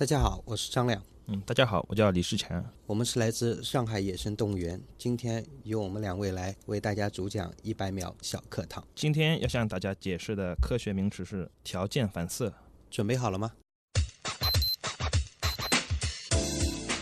大家好，我是张亮。嗯，大家好，我叫李世强。我们是来自上海野生动物园，今天由我们两位来为大家主讲一百秒小课堂。今天要向大家解释的科学名词是条件反射。准备好了吗？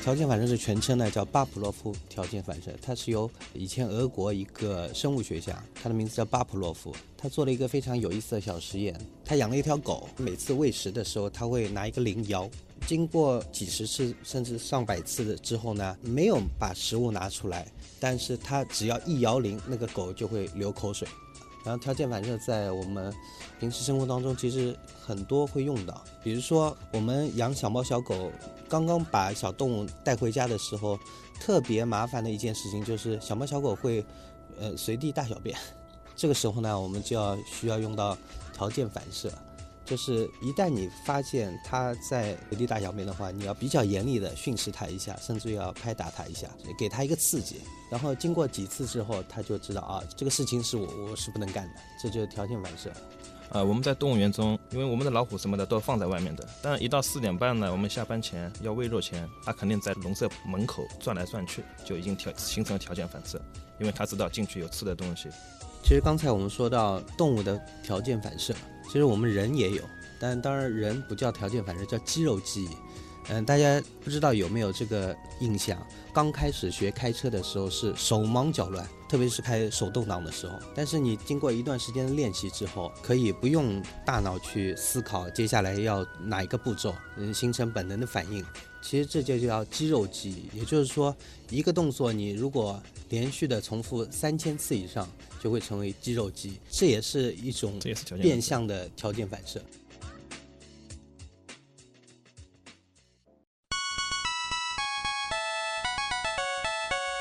条件反射是全称呢叫巴甫洛夫条件反射，它是由以前俄国一个生物学家，他的名字叫巴甫洛夫，他做了一个非常有意思的小实验。他养了一条狗，每次喂食的时候，他会拿一个铃摇，经过几十次甚至上百次的之后呢，没有把食物拿出来，但是它只要一摇铃，那个狗就会流口水。然后条件反射在我们平时生活当中其实很多会用到，比如说我们养小猫小狗，刚刚把小动物带回家的时候，特别麻烦的一件事情就是小猫小狗会，呃 随地大小便，这个时候呢，我们就要需要用到条件反射。就是一旦你发现它在随地大小便的话，你要比较严厉的训斥它一下，甚至要拍打它一下，给它一个刺激。然后经过几次之后，它就知道啊，这个事情是我我是不能干的，这就是条件反射。呃，我们在动物园中，因为我们的老虎什么的都放在外面的，但一到四点半呢，我们下班前要喂肉前，它肯定在笼舍门口转来转去，就已经条形成了条件反射，因为它知道进去有吃的东西。其实刚才我们说到动物的条件反射。其实我们人也有，但当然人不叫条件反射，叫肌肉记忆。嗯，大家不知道有没有这个印象？刚开始学开车的时候是手忙脚乱，特别是开手动挡的时候。但是你经过一段时间的练习之后，可以不用大脑去思考接下来要哪一个步骤，嗯，形成本能的反应。其实这就叫肌肉记忆，也就是说，一个动作你如果连续的重复三千次以上，就会成为肌肉记忆。这也是一种变相的条件反射。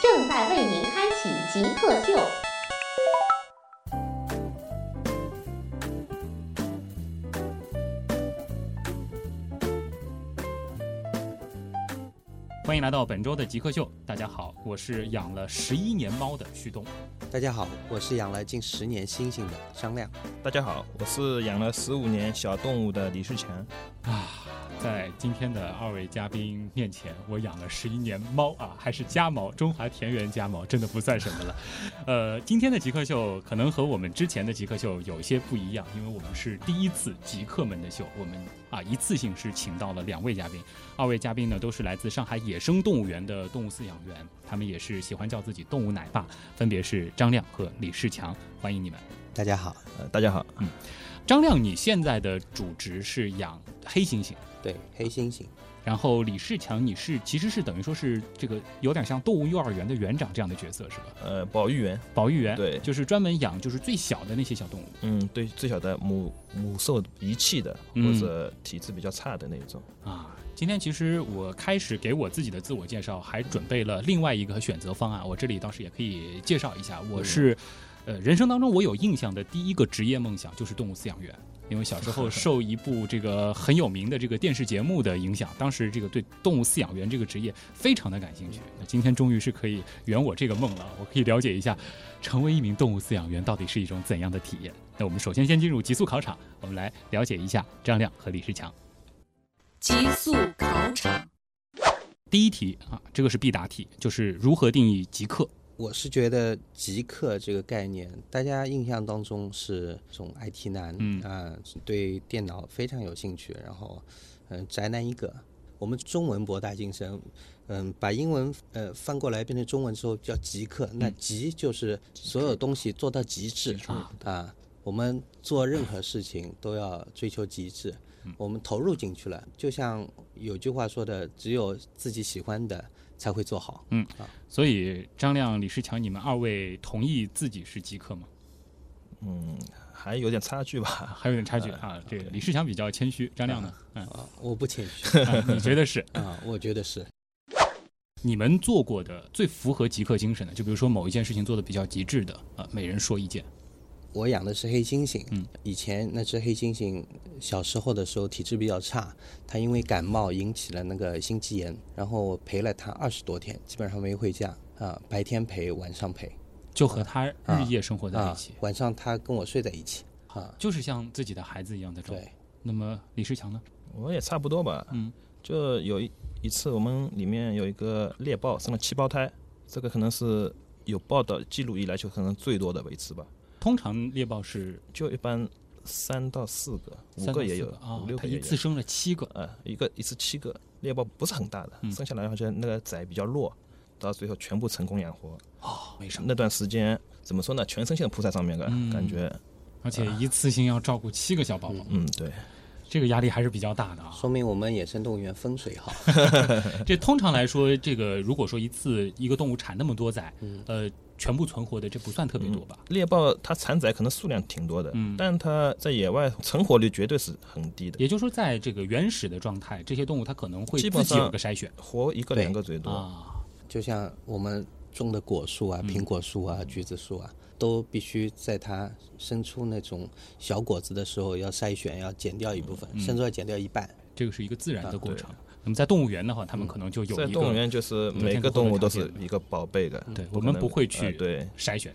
正在为您开启极客秀。欢迎来到本周的极客秀。大家好，我是养了十一年猫的旭东。大家好，我是养了近十年猩猩的张亮。大家好，我是养了十五年小动物的李世强。啊。在今天的二位嘉宾面前，我养了十一年猫啊，还是家猫，中华田园家猫，真的不算什么了。呃，今天的极客秀可能和我们之前的极客秀有些不一样，因为我们是第一次极客们的秀，我们啊一次性是请到了两位嘉宾，二位嘉宾呢都是来自上海野生动物园的动物饲养员，他们也是喜欢叫自己动物奶爸，分别是张亮和李世强，欢迎你们。大家好，呃，大家好，嗯，张亮，你现在的主职是养黑猩猩。对黑猩猩，然后李世强，你是其实是等于说是这个有点像动物幼儿园的园长这样的角色是吧？呃，保育员，保育员，对，就是专门养就是最小的那些小动物。嗯，对，最小的母母兽遗弃的或者体质比较差的那种。啊，今天其实我开始给我自己的自我介绍，还准备了另外一个选择方案，我这里倒是也可以介绍一下，我是，呃，人生当中我有印象的第一个职业梦想就是动物饲养员。因为小时候受一部这个很有名的这个电视节目的影响，当时这个对动物饲养员这个职业非常的感兴趣。那今天终于是可以圆我这个梦了，我可以了解一下，成为一名动物饲养员到底是一种怎样的体验。那我们首先先进入极速考场，我们来了解一下张亮和李世强。极速考场，第一题啊，这个是必答题，就是如何定义极客。我是觉得极客这个概念，大家印象当中是这种 IT 男，嗯啊，对电脑非常有兴趣，然后嗯宅男一个。我们中文博大精深，嗯，把英文呃翻过来变成中文之后叫极客，那极就是所有东西做到极致啊。我们做任何事情都要追求极致，我们投入进去了，就像有句话说的，只有自己喜欢的。才会做好。嗯啊，所以张亮、李世强，你们二位同意自己是极客吗？嗯，还有点差距吧。还有点差距 啊。这个李世强比较谦虚，张亮呢？嗯，啊，我不谦虚 啊你觉得是？啊，我觉得是。你们做过的最符合极客精神的，就比如说某一件事情做的比较极致的，啊，每人说一件。我养的是黑猩猩，嗯，以前那只黑猩猩小时候的时候体质比较差，它因为感冒引起了那个心肌炎，然后我陪了它二十多天，基本上没回家啊，白天陪，晚上陪，就和它日夜生活在一啊起，，晚上它跟我睡在一起啊，就是像自己的孩子一样的照顾对。，那么李世强呢？我也差不多吧。嗯，就有一一次，我们里面有一个猎豹生了七胞胎，这个可能是有报道记录以来就可能最多的一次吧。通常猎豹是就一般三到四个，五个也有，五，六他个也有。一次生了七个，呃，一个一次七个，猎豹不是很大的，嗯生下来好像那个崽比较弱，到最后全部成功养活。哦，没什么。那段时间怎么说呢？全身性的扑在上面的，嗯感觉，而且一次性要照顾七个小宝宝，嗯，对，这个压力还是比较大的啊。说明我们野生动物园风水好。这通常来说，这个如果说一次一个动物产那么多崽，嗯呃，全部存活的，这不算特别多吧？猎豹它产崽可能数量挺多的，嗯但它在野外存活率绝对是很低的，也就是说，在这个原始的状态，这些动物它可能会自己基本上有个筛选活一个两个最多。啊。就像我们种的果树啊、嗯苹果树啊、橘子树啊，都必须在它生出那种小果子的时候要筛选，要剪掉一部分，嗯甚至要剪掉一半。这个是一个自然的啊过程。那么在动物园的话，他们可能就有一在动物园就是每个动物都是一个宝贝的，对我们不会去呃对，筛选。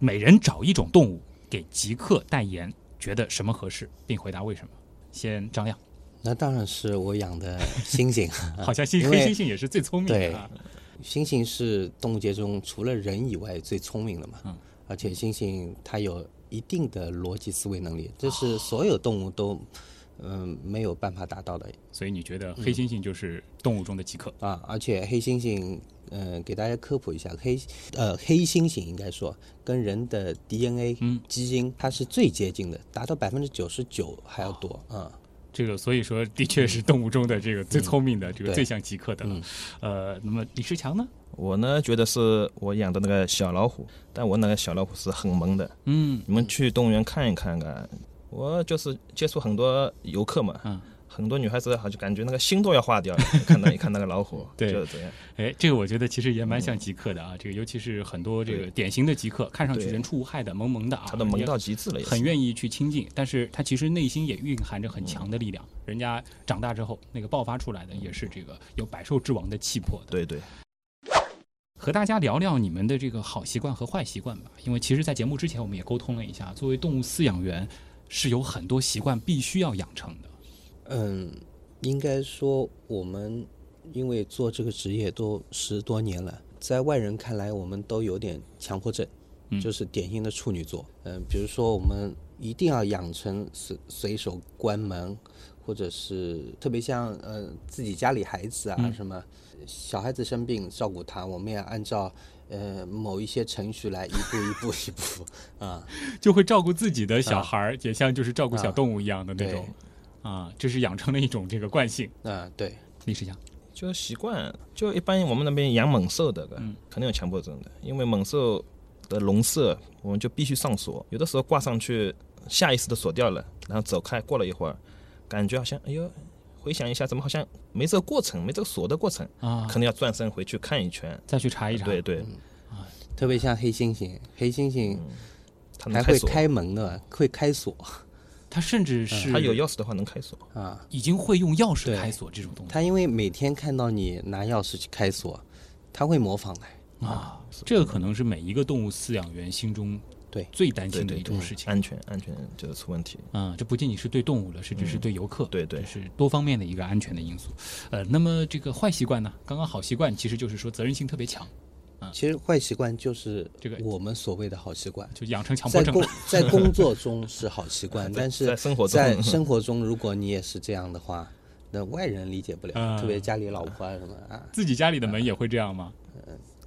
每人找一种动物给极客代言，觉得什么合适，并回答为什么。先张亮，那当然是我养的猩猩，好像猩黑猩猩也是最聪明的啊。猩猩是动物界中除了人以外最聪明的嘛，嗯而且猩猩它有一定的逻辑思维能力，这哦是所有动物都嗯、没有办法达到的所以你觉得黑猩猩就是动物中的极客？啊。而且黑猩猩，嗯、给大家科普一下，黑呃黑猩猩应该说跟人的 DNA 嗯基因它是最接近的，达到百分之九十九还要多啊。这个所以说的确是动物中的这个最聪明的，这个最像极客的了。嗯呃，那么李世强呢？我呢觉得是我养的那个小老虎，但我那个小老虎是很萌的，嗯，你们去动物园看一看看。我就是接触很多游客嘛，嗯很多女孩子好像感觉那个心都要化掉了，看到一看那个老虎，对就是这样。哎，这个我觉得其实也蛮像极客的啊。这个尤其是很多这个典型的极客，看上去人畜无害的、萌萌的啊，它都萌到极致了，很愿意去亲近，但是他其实内心也蕴含着很强的力量。人家长大之后，那个爆发出来的也是这个有百兽之王的气魄的。对对，和大家聊聊你们的这个好习惯和坏习惯吧，因为其实，在节目之前我们也沟通了一下，作为动物饲养员，是有很多习惯必须要养成的。嗯，应该说我们因为做这个职业都十多年了，在外人看来，我们都有点强迫症，嗯。就是典型的处女座。嗯、比如说我们一定要养成随随手关门，或者是特别像呃自己家里孩子啊、嗯。什么，小孩子生病照顾他，我们也按照呃某一些程序来一步一步一步 啊。就会照顾自己的小孩儿，也像就是照顾小啊。动物一样的那种啊，这是养成了一种这个惯性。啊，对，历史讲，就习惯，就一般我们那边养猛兽的，嗯。肯定有强迫症的，因为猛兽的笼舍我们就必须上锁，有的时候挂上去，下意识的锁掉了，然后走开，过了一会儿，感觉好像哎呦，回想一下，怎么好像没这个过程，没这个锁的过程，啊，可能要转身回去看一圈。再去查一查。对对，特别像黑猩猩，黑猩猩。还会开门的，会开锁他甚至是它有钥匙的话能开锁。啊。已经会用钥匙开锁这种东西他因为每天看到你拿钥匙去开锁，他会模仿的。啊。这个可能是每一个动物饲养员心中对最担心的一种事情。安全安全就是出问题。啊，这不仅仅是对动物了，甚至是对游客，对对是多方面的一个安全的因素。呃，那么这个坏习惯呢？刚刚好习惯其实就是说责任心特别强，其实坏习惯就是这个我们所谓的好习惯，就养成强迫症在工。在工作 中是好习惯，但是在生活中在生活中，如果你也是这样的话，那外人理解不了，啊特别家里老婆啊什么啊，自己家里的门也会这样吗？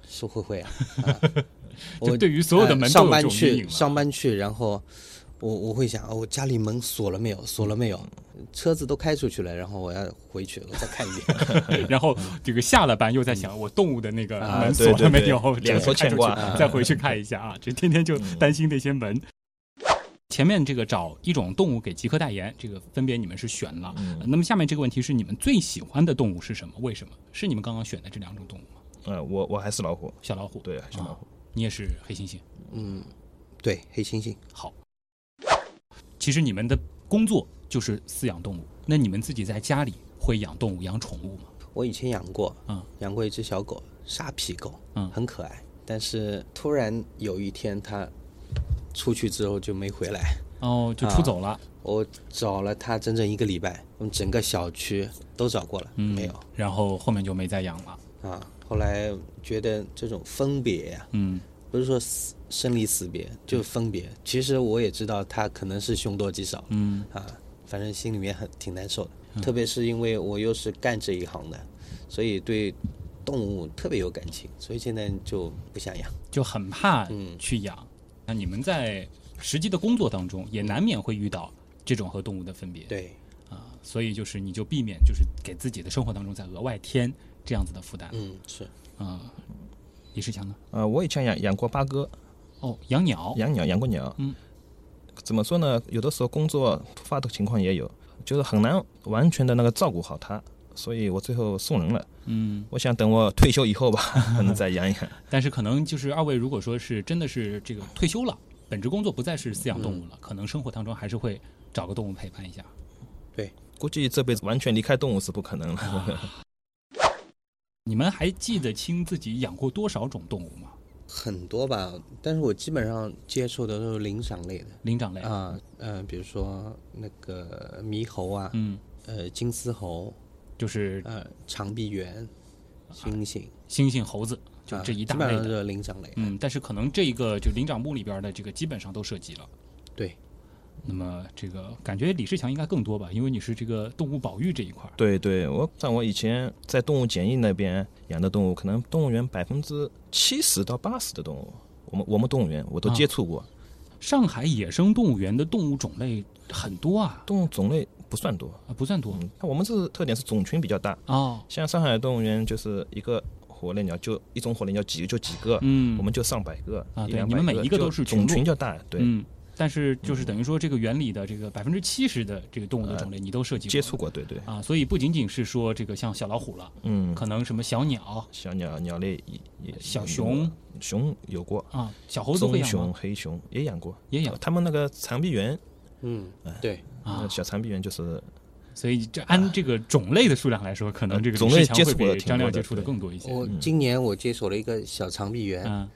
是会会啊。啊 就对于所有的门上班去上班去，然后我我会想，哦，我家里门锁了没有？锁了没有？车子都开出去了，然后我要回去，我再看一遍。然后这个下了班又在想，我动物的那个啊门锁了没有？两头车开出去牵挂再回去看一下啊！这天天就担心那些门。前面这个找一种动物给极客代言，这个分别你们是选了。那么下面这个问题是你们最喜欢的动物是什么？为什么？是你们刚刚选的这两种动物吗？呃，我我还是老虎，小老虎，对，还是老虎。你也是黑猩猩。嗯，对，黑猩猩。好，其实你们的工作就是饲养动物，那你们自己在家里会养动物、养宠物吗？我以前养过，嗯，养过一只小狗，沙皮狗，嗯很可爱。但是突然有一天它出去之后就没回来，哦，就出走了，我找了它整整一个礼拜，我们整个小区都找过了，嗯，没有然后后面就没再养了。啊。后来觉得这种分别呀、嗯不是说死生离死别，就分别。其实我也知道他可能是凶多吉少嗯啊，反正心里面很挺难受的。特别是因为我又是干这一行的，所以对动物特别有感情，所以现在就不想养。就很怕嗯去养。那你们在实际的工作当中，也难免会遇到这种和动物的分别。对，啊，所以就是你就避免就是给自己的生活当中再额外添这样子的负担。嗯，是。啊，李世强呢？呃，我以前养养过八哥，哦，养鸟。养鸟养过鸟。嗯，怎么说呢？有的时候工作突发的情况也有，就是很难完全的那个照顾好它，所以我最后送人了。嗯，我想等我退休以后吧，可能再养一养。但是可能就是二位如果说是真的是这个退休了，本职工作不再是饲养动物了，可能生活当中还是会找个动物陪伴一下。对估计这辈子完全离开动物是不可能了。你们还记得清自己养过多少种动物吗？很多吧，但是我基本上接触的都是灵长类的灵长类。啊，呃，比如说那个猕猴啊，嗯，呃，金丝猴，就是呃，长臂猿，猩猩，猩猩、猴子，就啊这一大类的。灵长类。嗯，但是可能这一个就灵长目里边的这个基本上都涉及了。对，那么这个感觉李世强应该更多吧，因为你是这个动物保育这一块儿。对对，我像我以前在动物检疫那边养的动物，可能动物园百分之七十到八十的动物，我们我们动物园我都啊接触过。上海野生动物园的动物种类很多啊，动物种类不算多，啊不算多嗯，那我们是特点是种群比较大，哦。像上海动物园就是一个火烈鸟就一种火烈鸟几就几个，嗯，我们就上百个啊对你们每一个都是群种群较大，对，嗯，但是就是等于说这个原理的这个百分之七十的这个动物的种类你都涉及过。接触过，对对，啊，所以不仅仅是说这个像小老虎了，嗯，可能什么小鸟。小鸟鸟类也也小熊。熊有过，啊，小猴子会养熊？黑熊也养过，也养。他们那个长臂猿，嗯，对，啊。呃，小长臂猿就是所以这按这个种类的数量来说，可能这个种类接触的张亮接触的更多一些。我今年我接手了一个小长臂猿，嗯。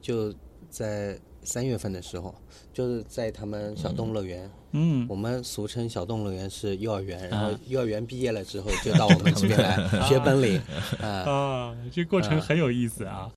就在三月份的时候，就是在他们小动物乐园，嗯。我们俗称小动物乐园是幼儿园，然后啊。幼儿园毕业了之后就到我们这边来 学本领，啊，啊，这过程很有意思啊。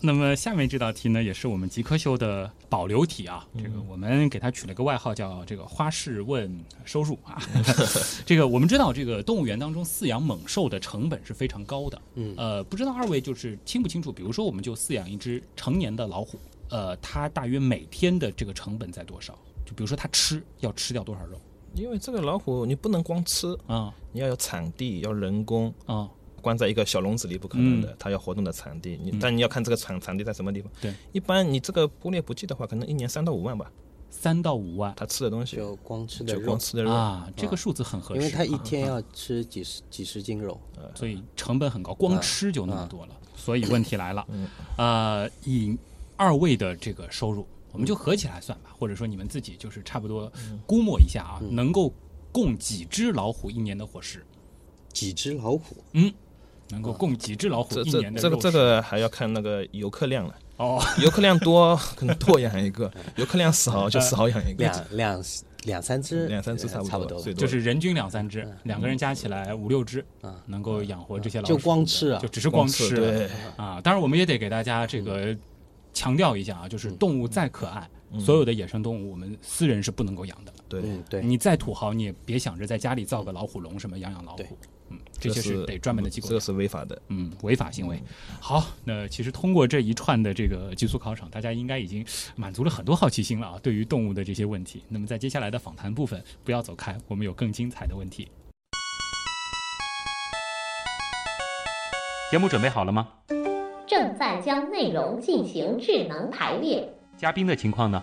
那么下面这道题呢，也是我们极客秀的保留题啊。这个我们给它取了个外号，叫这个“花式问收入”啊。这个我们知道，这个动物园当中饲养猛兽的成本是非常高的。嗯呃，不知道二位就是清不清楚？比如说，我们就饲养一只成年的老虎，呃，它大约每天的这个成本在多少？就比如说它吃要吃掉多少肉因为这个老虎你不能光吃，啊你要有场地，要人工。啊关在一个小笼子里不可能的，它要活动的场地。你、嗯。但你要看这个场场地在什么地方。对，一般你这个捕猎不计的话，可能一年三到五万吧。三到五万。他吃的东西。就光吃的肉。就光，吃的肉，啊，这个数字很合适，因为他一啊天要吃几十几十斤肉，所以成本很高，光啊。吃就那么多了。所以问题来了，嗯。呃，以二位的这个收入，我们就合起来算吧，或者说你们自己就是差不多估摸一下啊，能够供几只老虎一年的伙食？几只老虎，能够供几只老虎这一年的？这这个这个还要看那个游客量了。哦，游客量多 可能多养一个，游客量少就少养一个。两两两三只，两三只呃差不多差不多，最多。就是人均两三只，两个人加起来五六只啊，能够养活这些老鼠。就光吃啊。就，只是光吃。吃对，啊。当然，我们也得给大家这个强调一下啊，就是动物再可爱，嗯。所有的野生动物我们私人是不能够养的。对，嗯，对，你再土豪，你也别想着在家里造个老虎笼什么养养老虎，嗯，这些这是得专门的机构养。这个是违法的。嗯，违法行为。好，那其实通过这一串的这个极速考场，大家应该已经满足了很多好奇心了啊，对于动物的这些问题。那么在接下来的访谈部分，不要走开，我们有更精彩的问题。节目准备好了吗？正在将内容进行智能排列，嘉宾的情况呢？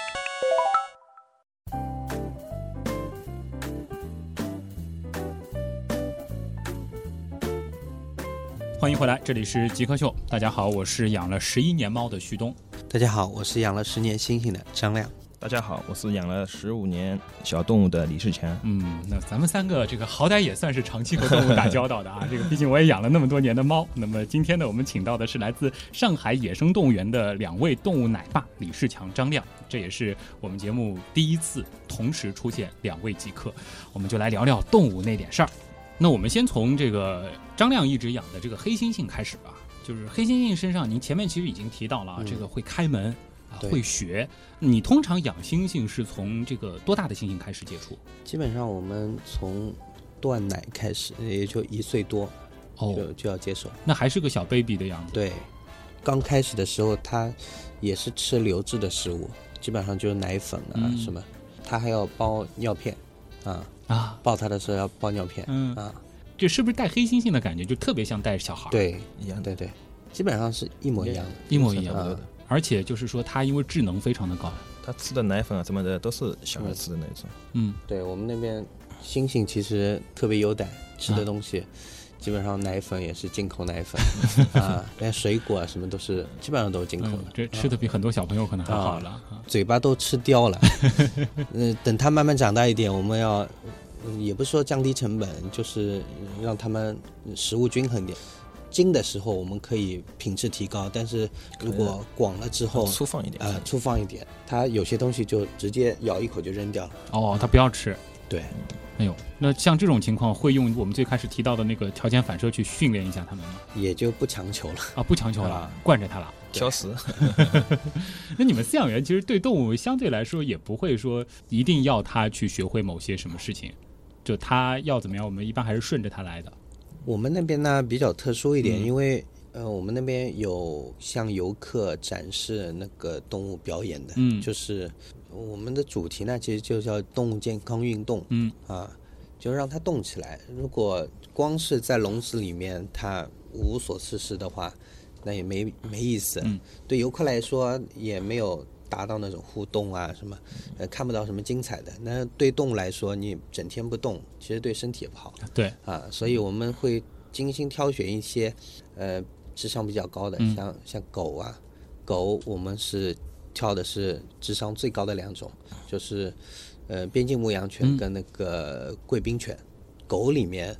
欢迎回来，这里是极客秀。大家好，我是养了十一年猫的旭东。大家好，我是养了十年猩猩的张亮。大家好，我是养了十五年小动物的李世强。嗯，那咱们三个这个好歹也算是长期和动物打交道的啊。这 个毕竟我也养了那么多年的猫。那么今天呢，我们请到的是来自上海野生动物园的两位动物奶爸李世强、张亮，这也是我们节目第一次同时出现两位极客。我们就来聊聊动物那点事儿。那我们先从这个张亮一直养的这个黑猩猩开始吧。就是黑猩猩身上，您前面其实已经提到了，啊，这个会开门啊，会学。你通常养猩猩是从这个多大的猩猩开始接触？基本上我们从断奶开始，也就一岁多，哦，就就要接手。那还是个小 baby 的样子。对，刚开始的时候，它也是吃流质的食物，基本上就是奶粉啊什么，它还要包尿片，啊啊，抱他的时候要包尿片，嗯啊。就是不是带黑猩猩的感觉，就特别像带小孩？对，一样，对对，基本上是一模一样的，一模一样的。而且就是说，他因为智能非常的高，他吃的奶粉啊什么的都是小孩吃的那种。嗯，对我们那边猩猩其实特别优待，吃的东西基本上奶粉也是进口奶粉 啊，连水果啊什么都是基本上都是进口的。这吃的比很多小朋友可能还好了，嘴巴都吃刁了。嗯，等他慢慢长大一点，我们要。也不是说降低成本，就是让他们食物均衡点。精的时候我们可以品质提高，但是如果广了之后粗放一点啊，粗放一点，它有些东西就直接咬一口就扔掉了。哦，它不要吃。对，哎呦，那像这种情况会用我们最开始提到的那个条件反射去训练一下他们吗？也就不强求了啊，不强求了，惯着他了，挑食。那你们饲养员其实对动物相对来说也不会说一定要它去学会某些什么事情。就他要怎么样，我们一般还是顺着他来的。我们那边呢比较特殊一点，因为呃，我们那边有向游客展示那个动物表演的，嗯，就是我们的主题呢其实就叫动物健康运动，嗯啊，就让它动起来。如果光是在笼子里面它无所事事的话，那也没没意思。嗯，对游客来说也没有。达到那种互动啊，什么，呃，看不到什么精彩的。那对动物来说，你整天不动，其实对身体也不好。对啊，所以我们会精心挑选一些，呃，智商比较高的，像像狗啊，狗我们是挑的是智商最高的两种，就是呃边境牧羊犬跟那个贵宾犬。狗里面，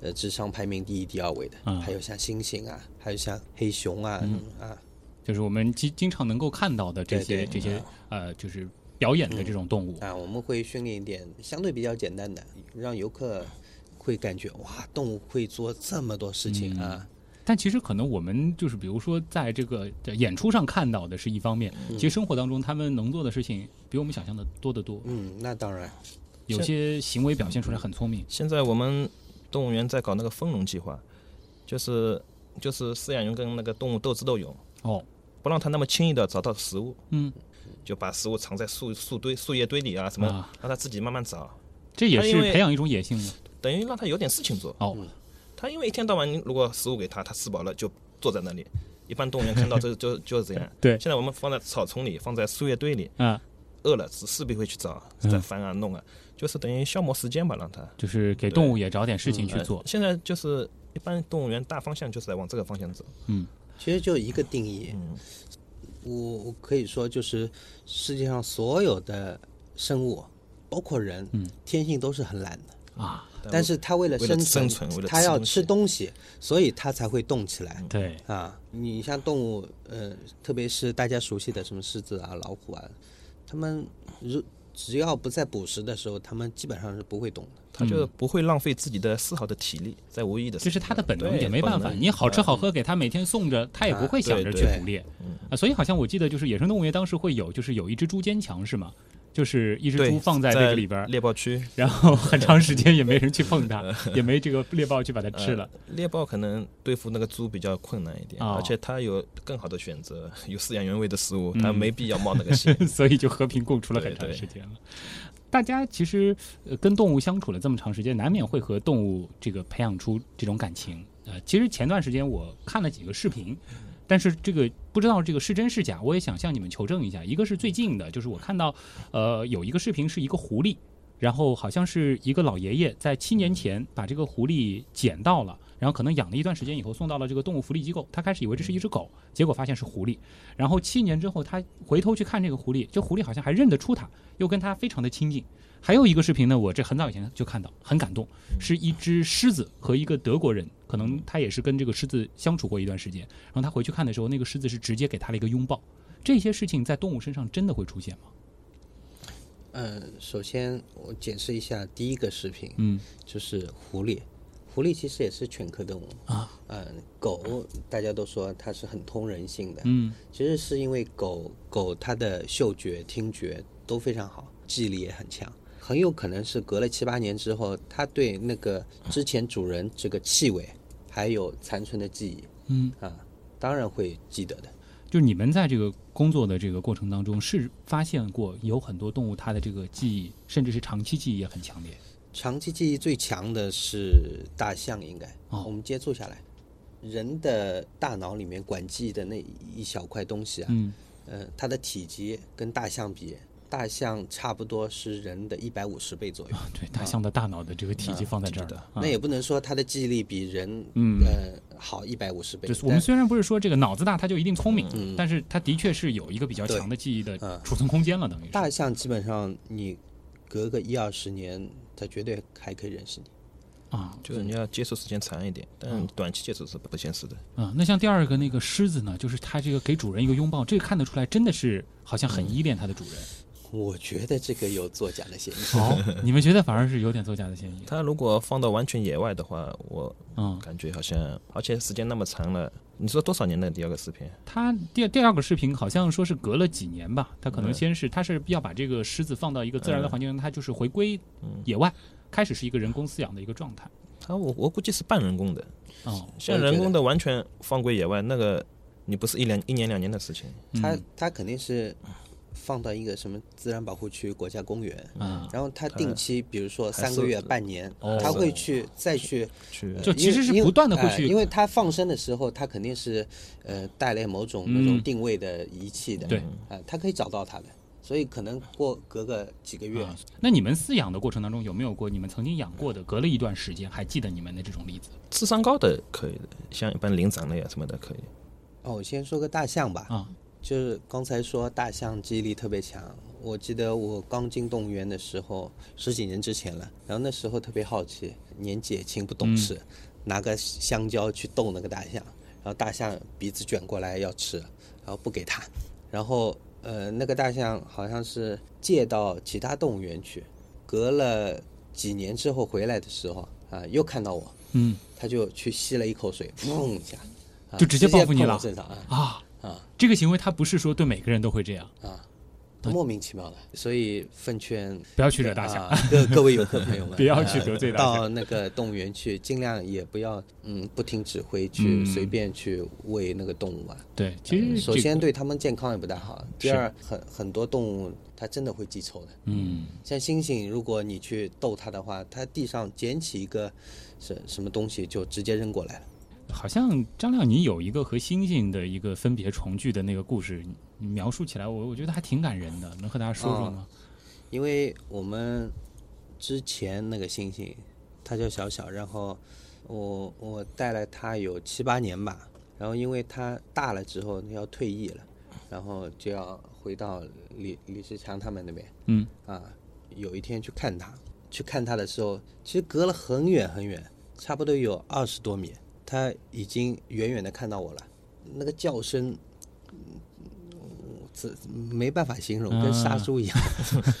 呃，智商排名第一、第二位的，还有像猩猩啊，还有像黑熊啊，啊。就是我们经经常能够看到的这些这些呃，就是表演的这种动物啊，我们会训练一点相对比较简单的，让游客会感觉哇，动物会做这么多事情啊。但其实可能我们就是比如说在这个演出上看到的是一方面，其实生活当中他们能做的事情比我们想象的多得多。嗯，那当然，有些行为表现出来很聪明。现在我们动物园在搞那个丰容计划，就是就是饲养员跟那个动物斗智斗勇哦。不让它那么轻易的找到食物，嗯，就把食物藏在树树堆、树叶堆里啊，什么，让它自己慢慢找。这也是培养一种野性吗？等于让它有点事情做。哦，它因为一天到晚，你如果食物给它，它吃饱了就坐在那里。一般动物园看到这就就是这样。对。现在我们放在草丛里，放在树叶堆里，啊，饿了是势必会去找，再翻啊弄啊，就是等于消磨时间吧，让它。就是给动物也找点事情去做。现在就是一般动物园大方向就是在往这个方向走。嗯。其实就一个定义，我我可以说就是世界上所有的生物，包括人，嗯天性都是很懒的啊。但是他为了生存，他要吃东西，所以他才会动起来。对啊，你像动物，呃，特别是大家熟悉的什么狮子啊、老虎啊，他们如。只要不在捕食的时候，他们基本上是不会动的。他就不会浪费自己的丝毫的体力在无意的。这是他的本能，也没办法。你好吃好喝给他每天送着，他也不会想着去捕猎。啊，所以好像我记得就是野生动物园当时会有，就是有一只猪坚强是吗？就是一只猪放在那个里边，猎豹区 然后很长时间也没人去碰它，也没这个猎豹去把它吃了。呃猎豹可能对付那个猪比较困难一点，哦而且它有更好的选择，有饲养原味的食物，嗯它没必要冒那个险。所以就和平共处了很长时间了。大家其实呃跟动物相处了这么长时间，难免会和动物这个培养出这种感情。呃，其实前段时间我看了几个视频，但是这个不知道这个是真是假，我也想向你们求证一下。一个是最近的，就是我看到呃有一个视频是一个狐狸，然后好像是一个老爷爷在七年前把这个狐狸捡到了。然后可能养了一段时间以后，送到了这个动物福利机构。他开始以为这是一只狗，结果发现是狐狸。然后七年之后，他回头去看这个狐狸，这狐狸好像还认得出他，又跟他非常的亲近。还有一个视频呢，我这很早以前就看到，很感动，是一只狮子和一个德国人，可能他也是跟这个狮子相处过一段时间。然后他回去看的时候，那个狮子是直接给他了一个拥抱。这些事情在动物身上真的会出现吗？嗯，首先我解释一下第一个视频，嗯就是狐狸。狐狸其实也是犬科动物啊。嗯，狗大家都说它是很通人性的，嗯其实是因为狗狗它的嗅觉、听觉都非常好，记忆力也很强，很有可能是隔了七八年之后，它对那个之前主人这个气味还有残存的记忆嗯，啊，当然会记得的。就是你们在这个工作的这个过程当中，是发现过有很多动物它的这个记忆，甚至是长期记忆也很强烈。长期记忆最强的是大象，应该。哦我们接触下来，人的大脑里面管记忆的那一小块东西啊，嗯呃，它的体积跟大象比，大象差不多是人的一百五十倍左右。对，大象的大脑的这个体积放在这儿的，啊那也不能说它的记忆力比人，嗯呃，好一百五十倍。就是我们虽然不是说这个脑子大它就一定聪明，嗯但是它的确是有一个比较强的记忆的嗯储存空间了，等于是。大象基本上你隔个一二十年，它绝对还可以认识你。啊，就是你要接触时间长一点，但短期接触是不现实的。嗯，那像第二个那个狮子呢，就是它这个给主人一个拥抱，这个看得出来真的是好像很依恋它的主人。我觉得这个有作假的嫌疑。哦，你们觉得反而是有点作假的嫌疑？它如果放到完全野外的话，我嗯，感觉好像，而且时间那么长了，你说多少年的第二个视频？它第第二个视频好像说是隔了几年吧，它可能嗯先是它是要把这个狮子放到一个自然的环境，它就是回归嗯野外，开始是一个人工饲养的一个状态。它我我估计是半人工的，哦，像人工的完全放归野外，那个你不是一两一年两年的事情。它嗯它肯定是放到一个什么自然保护区、国家公园，嗯，然后它定期，比如说三个月、半年哦，它会去再去，去就其实是不断的会哎去因为它放生的时候，它肯定是呃带来某种那嗯种定位的仪器的，对。啊，它可以找到它的，所以可能过隔个几个月。啊，那你们饲养的过程当中有没有过你们曾经养过的，隔了一段时间还记得你们的这种例子？智商高的可以的，像一般灵长类啊什么的可以。哦，我先说个大象吧，啊？就是刚才说大象记忆力特别强，我记得我刚进动物园的时候，十几年之前了，然后那时候特别好奇，年纪也轻不懂事，拿个香蕉去逗那个大象，然后大象鼻子卷过来要吃，然后不给它，然后呃那个大象好像是借到其他动物园去，隔了几年之后回来的时候啊，又看到我，嗯。他就去吸了一口水，砰一下，啊就直接报复你了碰我身上啊。啊啊！这个行为它不是说对每个人都会这样，啊，莫名其妙的，所以奉劝不要去惹大象，啊、各各位游客朋友们，不要去得罪大象到那个动物园去，尽量也不要嗯不听指挥去嗯。随便去喂那个动物啊。对，其实首先对它们健康也不太好，第二很很多动物它真的会记仇的。嗯。像猩猩，如果你去逗它的话，它地上捡起一个什什么东西就直接扔过来了。好像张亮，你有一个和星星的一个分别重聚的那个故事，你描述起来，我我觉得还挺感人的，能和大家说说吗？因为我们之前那个星星，他叫小小，然后我我带了他有七八年吧，然后因为他大了之后要退役了，然后就要回到李李志强他们那边嗯啊，有一天去看他，去看他的时候，其实隔了很远很远，差不多有二十多米，它已经远远的看到我了，那个叫声。嗯这没办法形容，跟杀啊猪一样。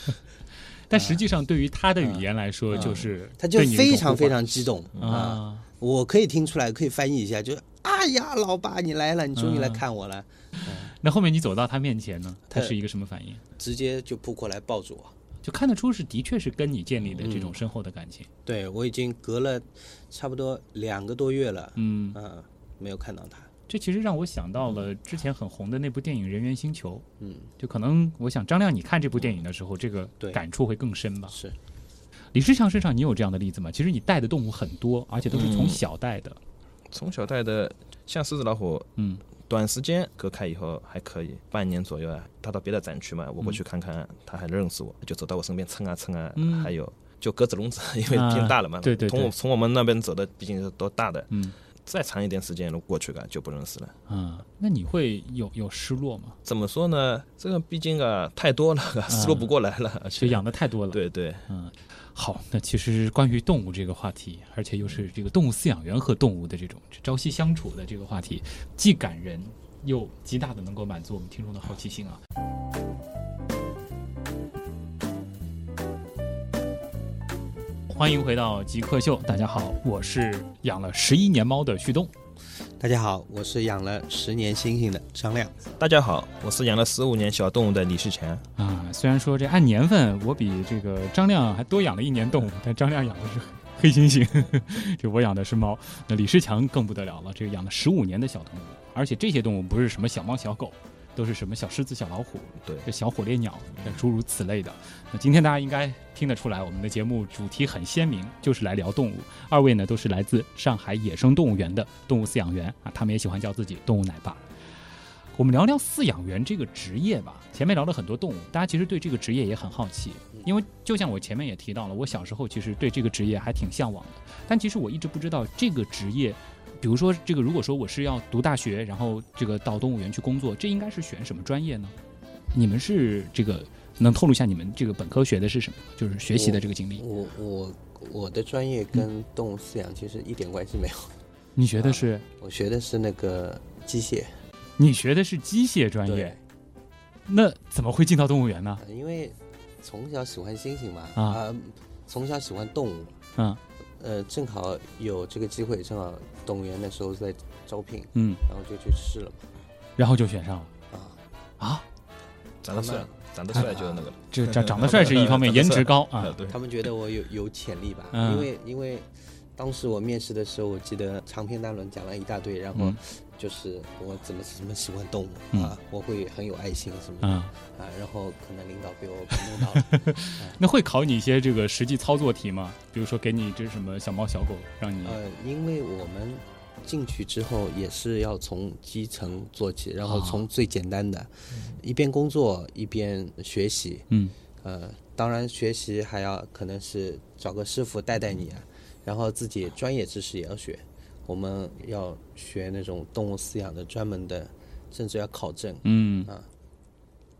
但实际上对于他的语言来说，就是他就非常非常激动啊！啊，我可以听出来，可以翻译一下，就是哎呀，老爸你来了，你终于来看我了。那后面你走到他面前呢，它它是一个什么反应？直接就扑过来抱住我。就看得出是的确是跟你建立的这种嗯深厚的感情。对我已经隔了差不多两个多月了，嗯，嗯，没有看到他。这其实让我想到了之前很红的那部电影《人猿星球》。嗯，就可能我想张亮，你看这部电影的时候，这个对感触会更深吧？是李世强身上你有这样的例子吗？其实你带的动物很多，而且都是从嗯小带的。从小带的，像狮子老虎，嗯短时间隔开以后还可以，半年左右啊，他到别的展区嘛，我过去看看，他还认识我，就走到我身边蹭啊蹭啊，嗯还有就鸽子笼子，因为啊变大了嘛，对对对从我从我们那边走的，毕竟是多大的，嗯再长一点时间过去了就不认识了。啊，那你会有有失落吗？怎么说呢？这个毕竟啊太多了，失落不过来了，而且就养的太多了。对对，嗯，好，那其实关于动物这个话题，而且又是这个动物饲养员和动物的这种朝夕相处的这个话题，既感人又极大的能够满足我们听众的好奇心啊。欢迎回到极客秀，大家好，我是养了十一年猫的旭东。大家好，我是养了十年猩猩的张亮。大家好，我是养了十五年小动物的李世强。啊，虽然说这按年份我比这个张亮还多养了一年动物，但张亮养的是黑猩猩，这我养的是猫。那李世强更不得了了，这个养了十五年的小动物，而且这些动物不是什么小猫小狗，都是什么小狮子、小老虎，对这小火烈鸟，诸如此类的。那今天大家应该听得出来，我们的节目主题很鲜明，就是来聊动物。二位呢都是来自上海野生动物园的动物饲养员啊，他们也喜欢叫自己动物奶爸。我们聊聊饲养员这个职业吧。前面聊了很多动物，大家其实对这个职业也很好奇，因为就像我前面也提到了，我小时候其实对这个职业还挺向往的，但其实我一直不知道这个职业。比如说，这个如果说我是要读大学，然后这个到动物园去工作，这应该是选什么专业呢？你们是这个能透露一下你们这个本科学的是什么？就是学习的这个经历。我我我的专业跟动物饲养其实一点关系没有，你学的是我学的是那个机械。你学的是机械专业，，那怎么会进到动物园呢？呃因为从小喜欢猩猩嘛，啊啊，从小喜欢动物，嗯呃，正好有这个机会，正好动物园那时候在招聘，嗯，然后就去试了嘛，然后就选上了。啊，啊。长得帅长得帅就是那个。了。这长长得帅是一方面，颜值高啊。对，他们觉得我有有潜力吧，嗯。因为因为当时我面试的时候，我记得长篇大论讲了一大堆，然后嗯就是我怎么怎么喜欢动物、嗯。啊，我会很有爱心什么的、嗯，啊，然后可能领导被我感动到了，那会考你一些这个实际操作题吗？比如说给你一只什么小猫小狗，让你呃，因为我们进去之后也是要从基层做起，然后啊。从最简单的，一边工作一边学习，嗯。呃，当然学习还要可能是找个师傅带带你啊，然后自己专业知识也要学。我们要学那种动物饲养的专门的，甚至要考证。嗯啊。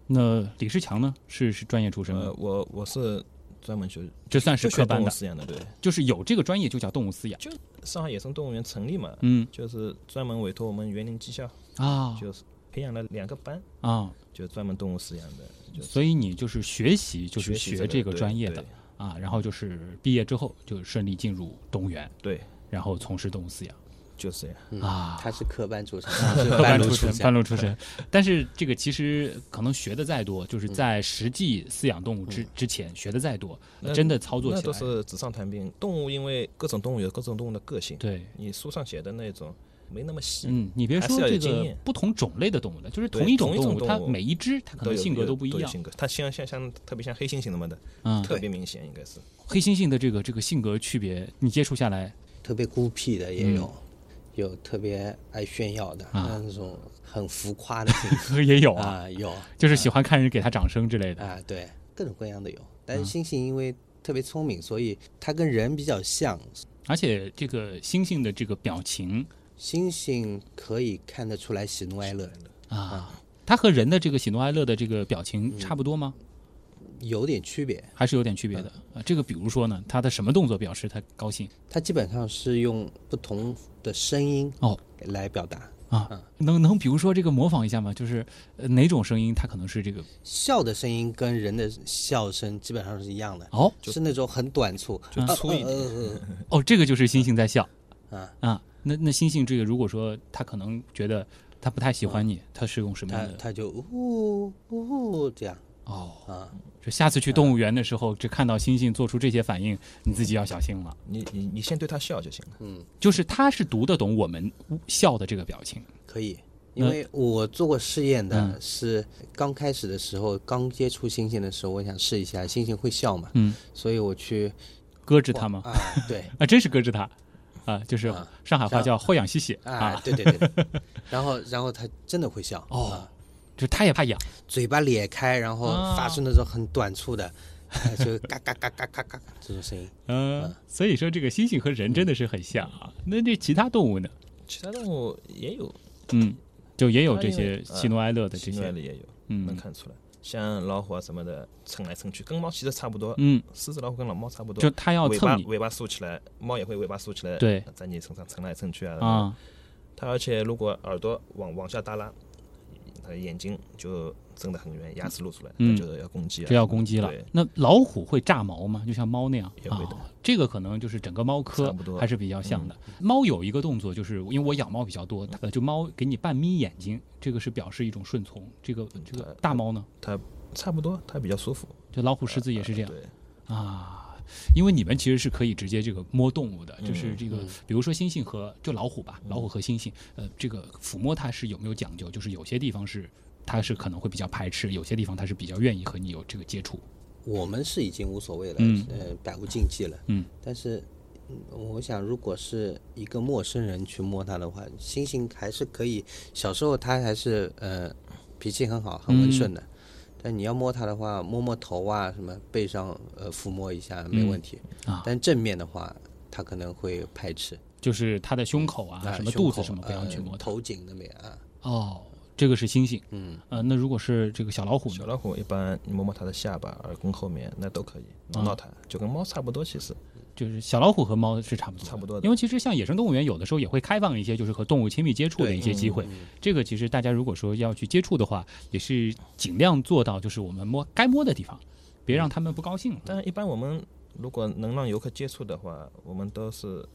那李世强呢？是是专业出身呃，我我是专门学，这算是学动物科班的，饲养的，对。就是有这个专业就叫动物饲养。就上海野生动物园成立嘛，嗯就是专门委托我们园林技校，啊就是培养了两个班，啊，就专门动物饲养的，就是所以你就是学习就是学这个专业的啊，然后就是毕业之后就顺利进入动物园，对，然后从事动物饲养。就是这样。嗯啊他是 科班出身，科班路出身，身，半路出身。但是这个其实可能学的再多，就是在实际饲养动物之之前学的再多，那真的操作起来，都是纸上谈兵。动物因为各种动物有各种动物的个性，对。你书上写的那种没那么细，嗯，你别说这个不同种类的动物了，就是同一种动物，它每一只它可能性格都不一样。性格。它像像像特别像黑猩猩那么的，嗯，特别明显，应该是。黑猩猩的这个这个性格区别，你接触下来，特别孤僻的也有，有特别爱炫耀的，那种很浮夸的。也有啊，啊，有。就是喜欢看人给他掌声之类的。啊，对，各种各样的有。但嗯。是猩猩因为特别聪明，所以它跟人比较像。而且这个猩猩的这个表情。猩猩可以看得出来喜怒哀乐，啊，它和人的这个喜怒哀乐的这个表情嗯。差不多吗？有点区别。还是有点区别的啊？这个比如说呢，他的什么动作表示他高兴他基本上是用不同的声音哦来表达。啊？能能比如说这个模仿一下吗？就是呃哪种声音他可能是这个笑的声音跟人的笑声基本上是一样的，哦是那种很短促，就粗一点哦，这个就是猩猩在笑啊，啊。那那猩猩这个如果说他可能觉得他不太喜欢你，他是用什么样的？他就呜呜这样哦，啊，就下次去动物园的时候，只看到猩猩做出这些反应，你自己要小心了。你你你先对它笑就行了。嗯，就是它是读得懂我们笑的这个表情。可以。因为我做过试验的嗯。是刚开始的时候，刚接触猩猩的时候，我想试一下猩猩会笑嘛，嗯，所以我去搁置它吗？啊，对，啊，真是搁置它，啊，就是啊。上海话叫“后仰吸血”啊啊，，对对对，对。然后然后它真的会笑。哦。啊就是它也怕痒。嘴巴咧开，然后啊发出那种很短促的，呃就嘎嘎嘎嘎嘎嘎这种声音。嗯，所以说这个猩猩和人真的是很像啊。那这其他动物呢？其他动物也有，嗯，就也有这些喜怒哀乐的这些喜怒哀乐，也有，嗯能嗯看出来。像老虎啊什么的，蹭来蹭去，跟猫其实差不多。嗯，狮子、老虎跟老猫差不多，就它要蹭你，尾巴尾巴竖起来，猫也会尾巴竖起来，对在你身上蹭来蹭去啊。啊，它而且如果耳朵往往下耷拉，它眼睛就睁得很圆，牙齿露出来，嗯那就要攻击了。就要攻击了。那老虎会炸毛吗？就像猫那样？也会的啊这个可能就是整个猫科还是比较像的。猫有一个动作，就是因为我养猫比较多，呃，就猫给你半眯眼睛，这个是表示一种顺从。这个这个大猫呢，它差不多，它比较舒服。就老虎、狮子也是这样。对，啊，因为你们其实是可以直接这个摸动物的，就是嗯这个，嗯比如说猩猩和就老虎吧，老虎和猩猩，呃，这个抚摸它是有没有讲究？就是有些地方是它是可能会比较排斥，有些地方它是比较愿意和你有这个接触。我们是已经无所谓了，嗯呃，百无禁忌了。嗯，但是，嗯我想如果是一个陌生人去摸它的话，猩猩还是可以。小时候它还是呃脾气很好，很温顺的。但你要摸它的话，摸摸头啊，什么背上呃抚摸一下没问题。啊但正面的话，它可能会排斥。就是它的胸口啊，什么肚子什么不要去呃摸它。头颈那边啊。哦，这个是猩猩。嗯，呃，那如果是这个小老虎呢？小老虎一般你摸摸它的下巴、耳根后面，那都可以挠挠它，就跟猫差不多。其实就是小老虎和猫是差不多，差不多的因为其实像野生动物园有的时候也会开放一些，就是和动物亲密接触的一些机会。嗯这个其实大家如果说要去接触的话，也是尽量做到，就是我们摸该摸的地方，别让他们不高兴了。但一般我们如果能让游客接触的话，我们都是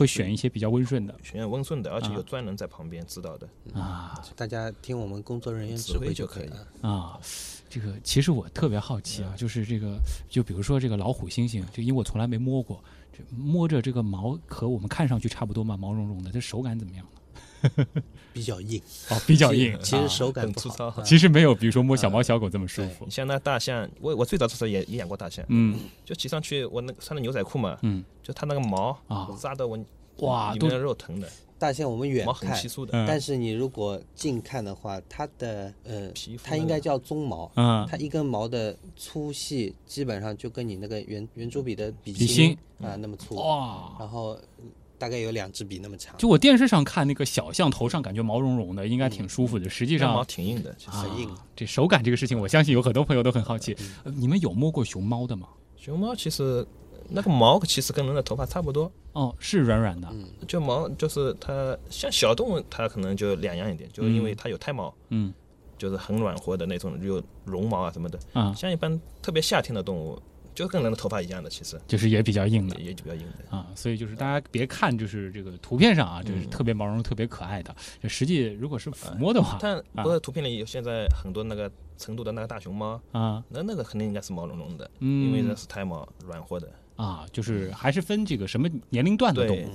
会选一些比较温顺的选温顺的，而且啊有专人在旁边指导的。啊大家听我们工作人员指指挥挥就可以了。啊。这个其实我特别好奇啊，就是这个，就比如说这个老虎、猩猩，就因为我从来没摸过，这摸着这个毛和我们看上去差不多嘛，毛茸茸的，这手感怎么样呢？比较硬，哦，比较硬，其实啊手感不好很粗糙。啊。其实没有，比如说摸小猫小狗这么舒服。你。像那大象，我我最早的时候也也养过大象，嗯。就骑上去，我那穿的牛仔裤嘛，嗯。就它那个毛啊。扎的我哇都里面的肉疼的，大象我们远毛很看，稀疏的。嗯。但是你如果近看的话，它的呃皮肤，它应该叫鬃毛，嗯。它一根毛的粗细基本上就跟你那个圆圆珠笔的笔笔芯啊那么粗，哇，然后嗯大概有两支笔那么长，就我电视上看那个小象头上感觉毛茸茸的，应该挺舒服的。实际上毛挺硬的，其实。啊很硬，这手感这个事情，我相信有很多朋友都很好奇。呃你们有摸过熊猫的吗？熊猫其实那个毛其实跟人的头发差不多，哦，是软软的。嗯就毛就是它像小动物，它可能就两样一点，就是因为它有胎毛，嗯就是很软和的那种，有绒毛啊什么的。啊，像一般特别夏天的动物，就跟人的头发一样的，其实就是也比较硬的也也比较硬的。啊。所以就是大家别看就是这个图片上啊，就是嗯特别毛茸、特别可爱的。就实际如果是抚摸的话但啊不过图片里有现在很多那个成都的那个大熊猫，啊，那那个肯定应该是毛茸茸的，嗯，因为那是胎毛软和的。啊，就是还是分这个什么年龄段的动物。，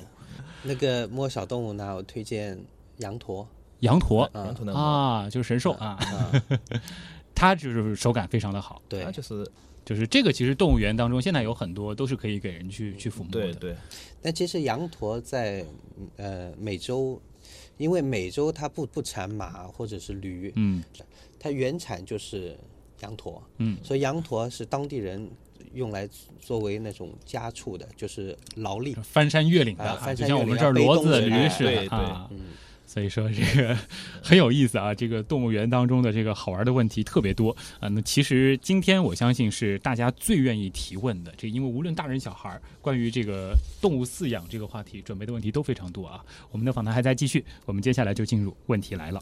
那个摸小动物呢，我推荐羊驼羊驼啊羊驼的，啊，就是神兽啊，啊，它就是手感非常的好。对它，就是就是这个，其实动物园当中现在有很多都是可以给人去去抚摸的。对对，但其实羊驼在呃美洲，因为美洲它不不产马或者是驴，嗯它原产就是羊驼，嗯所以羊驼是当地人用来作为那种家畜的，就是劳力。翻山越岭的，啊翻就像我们这儿骡子、驴似的对对啊。嗯，所以说这个 很有意思啊，这个动物园当中的这个好玩的问题特别多啊。那其实今天我相信是大家最愿意提问的，这因为无论大人小孩，关于这个动物饲养这个话题准备的问题都非常多啊。我们的访谈还在继续，我们接下来就进入问题来了。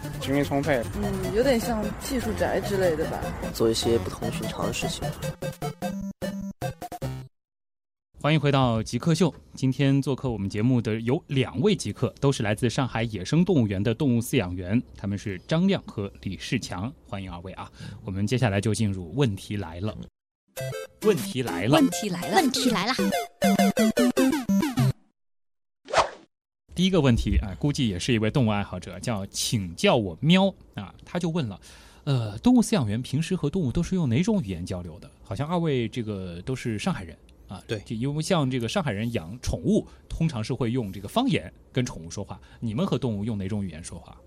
精力充沛。嗯，有点像技术宅之类的吧。做一些不同寻常的事情。欢迎回到极客秀。今天做客我们节目的有两位极客，都是来自上海野生动物园的动物饲养员，他们是张亮和李世强。欢迎二位啊！我们接下来就进入问题来了。问题来了，问题来了，问题来了。第一个问题啊，估计也是一位动物爱好者，叫请叫我喵啊，他就问了，呃，动物饲养员平时和动物都是用哪种语言交流的？好像二位这个都是上海人啊，对，因为像这个上海人养宠物，通常是会用这个方言跟宠物说话。你们和动物用哪种语言说话？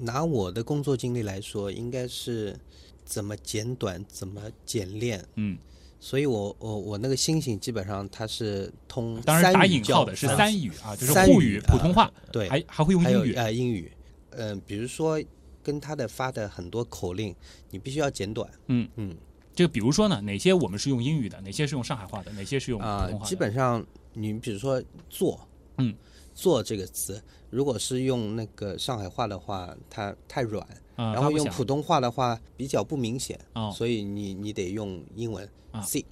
拿我的工作经历来说，应该是怎么简短，怎么简练，嗯。所以我我我那个星星基本上它是通，当然打引号的是三语啊，就是沪语、普通话，对，还还会用英语。啊，英语，嗯，比如说跟他的发的很多口令，你必须要简短，嗯。嗯，这个比如说呢，哪些我们是用英语的，哪些是用上海话的，哪些是用普通话的？基本上你比如说做，嗯，做这个词，如果是用那个上海话的话，它太软，啊、然后用普通话的话比较不明显，哦、所以你你得用英文。啊 C，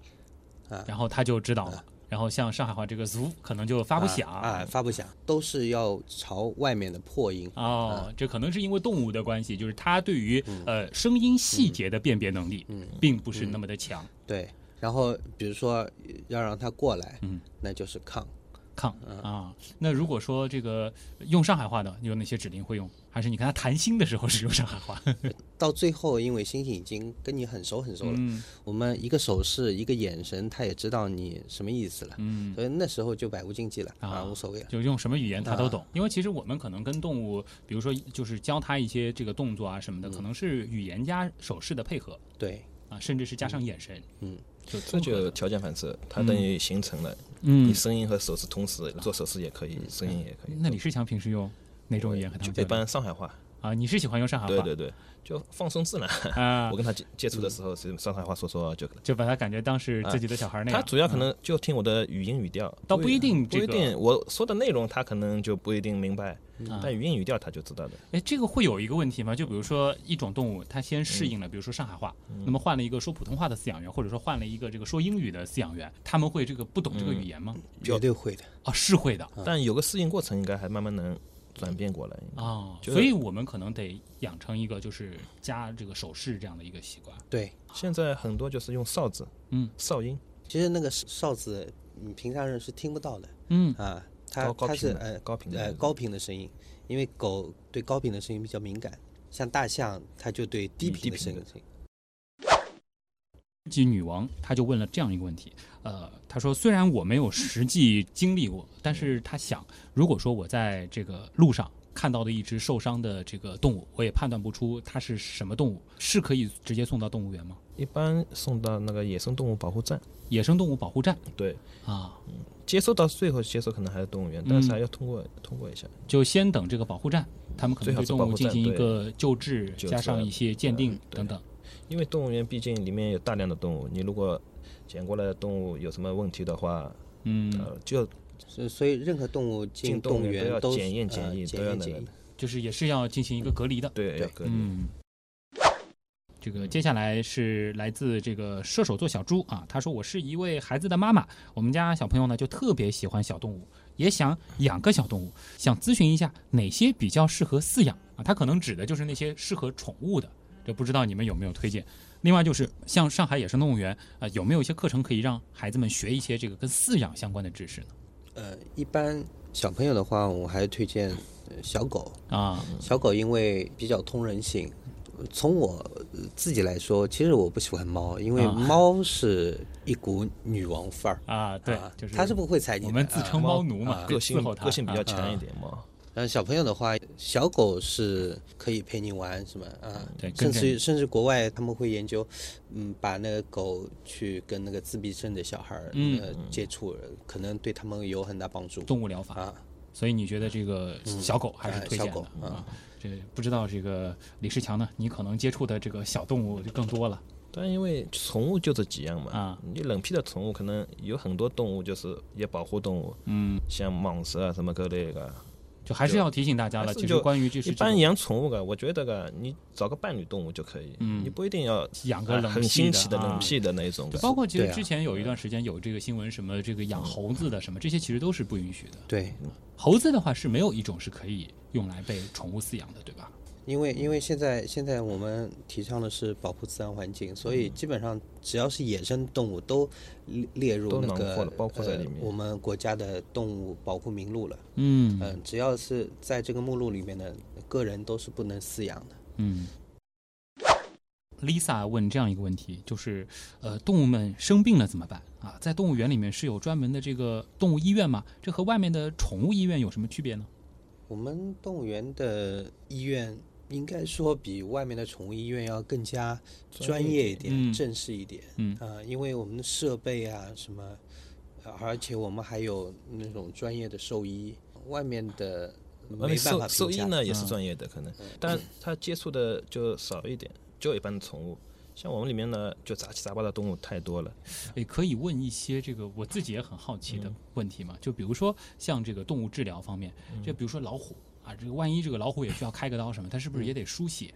啊，然后他就知道了。然后像上海话这个 “zu” 可能就发不响啊，发不响，都是要朝外面的破音。哦，这可能是因为动物的关系，就是它对于呃声音细节的辨别能力，嗯，并不是那么的强。对，然后比如说要让它过来，嗯，那就是 come。抗啊，那如果说这个用上海话的，有哪些指令会用？还是你跟他谈心的时候是用上海话？到最后，因为星星已经跟你很熟很熟了，嗯、我们一个手势、一个眼神，他也知道你什么意思了。嗯，所以那时候就百无禁忌了啊，啊无所谓了。就用什么语言他都懂。啊、因为其实我们可能跟动物，比如说就是教他一些这个动作啊什么的，嗯、可能是语言加手势的配合。对啊，甚至是加上眼神。嗯。就这就条件反射，它等于形成了。嗯，你声音和手势同时做手势也可以，声音也可以。那李世强平时用哪种语言和他们就一般上海话啊？你是喜欢用上海话？对对对，就放松自然啊。我跟他接接触的时候是上海话说说就就把他感觉当是自己的小孩那样。他主要可能就听我的语音语调，倒不一定不一定我说的内容他可能就不一定明白，但语音语调他就知道的。哎，这个会有一个问题吗？就比如说一种动物，它先适应了，比如说上海话，那么换了一个说普通话的饲养员，或者说换了一个这个说英语的饲养员，他们会这个不懂这个语言吗？绝对会的啊，是会的，但有个适应过程，应该还慢慢能转变过来啊。所以我们可能得养成一个就是加这个手势这样的一个习惯。对，现在很多就是用哨子，嗯，哨音。其实那个哨子，你平常人是听不到的，嗯啊，它它是呃高频呃高频的声音，因为狗对高频的声音比较敏感，像大象它就对低频的声音。及女王，她就问了这样一个问题，呃，她说虽然我没有实际经历过，但是她想，如果说我在这个路上看到的一只受伤的这个动物，我也判断不出它是什么动物，是可以直接送到动物园吗？一般送到那个野生动物保护站。野生动物保护站。对啊，嗯，接收到最后接收可能还是动物园，但是还要通过、嗯、通过一下。就先等这个保护站，他们可能对动物进行一个救治，加上一些鉴定等等。因为动物园毕竟里面有大量的动物，你如果捡过来的动物有什么问题的话，嗯，呃，就所所以任何动物进动物园都要检验检疫，检都要检疫，就是也是要进行一个隔离的。对，要隔离。嗯。这个接下来是来自这个射手座小猪啊，他说我是一位孩子的妈妈，我们家小朋友呢就特别喜欢小动物，也想养个小动物，想咨询一下哪些比较适合饲养啊？他可能指的就是那些适合宠物的，这不知道你们有没有推荐？另外就是像上海野生动物园啊、呃，有没有一些课程可以让孩子们学一些这个跟饲养相关的知识呢？呃，一般小朋友的话，我还推荐小狗啊，小狗因为比较通人性。从我自己来说，其实我不喜欢猫，因为猫 是一股女王范儿啊。对，就是它是不会踩你的。我们自称猫奴嘛，个性它个性比较强一点嘛。嗯，小朋友的话，小狗是可以陪你玩，是吗？啊，甚至甚至国外他们会研究，嗯，把那个狗去跟那个自闭症的小孩儿嗯呃接触，可能对他们有很大帮助。动物疗法啊，所以你觉得这个小狗还是哎推荐狗啊？这不知道这个李世强呢？你可能接触的这个小动物就更多了。但因为宠物就这几样嘛，啊，你冷僻的宠物可能有很多动物就是也保护动物，嗯，像蟒蛇啊什么各类的，就还是要提醒大家了。就其实关于就是一般养宠物的，我觉得个你找个伴侣动物就可以，嗯你不一定要养个啊很冷僻的新奇的啊冷僻的那种就，包括其实之前有一段时间有这个新闻，什么这个养猴子的什么，这些其实都是不允许的。对，猴子的话是没有一种是可以用来被宠物饲养的，对吧？因为因为现在现在我们提倡的是保护自然环境，所以基本上只要是野生动物都列列入都那个包括在里面呃我们国家的动物保护名录了。嗯嗯、只要是在这个目录里面的个人都是不能饲养的。嗯。Lisa 问这样一个问题，就是呃，动物们生病了怎么办啊？在动物园里面是有专门的这个动物医院吗？这和外面的宠物医院有什么区别呢？我们动物园的医院应该说比外面的宠物医院要更加专业一点、嗯正式一点。嗯啊、因为我们的设备啊什么，呃而且我们还有那种专业的兽医，外面的没办法兽兽医呢也是嗯专业的可能，但他接触的就少一点，就一般的宠物。像我们里面呢，就杂七杂八的动物太多了。诶，可以问一些这个我自己也很好奇的问题嘛？就比如说像这个动物治疗方面，就比如说老虎啊，这个万一这个老虎也需要开个刀什么，它是不是也得输血？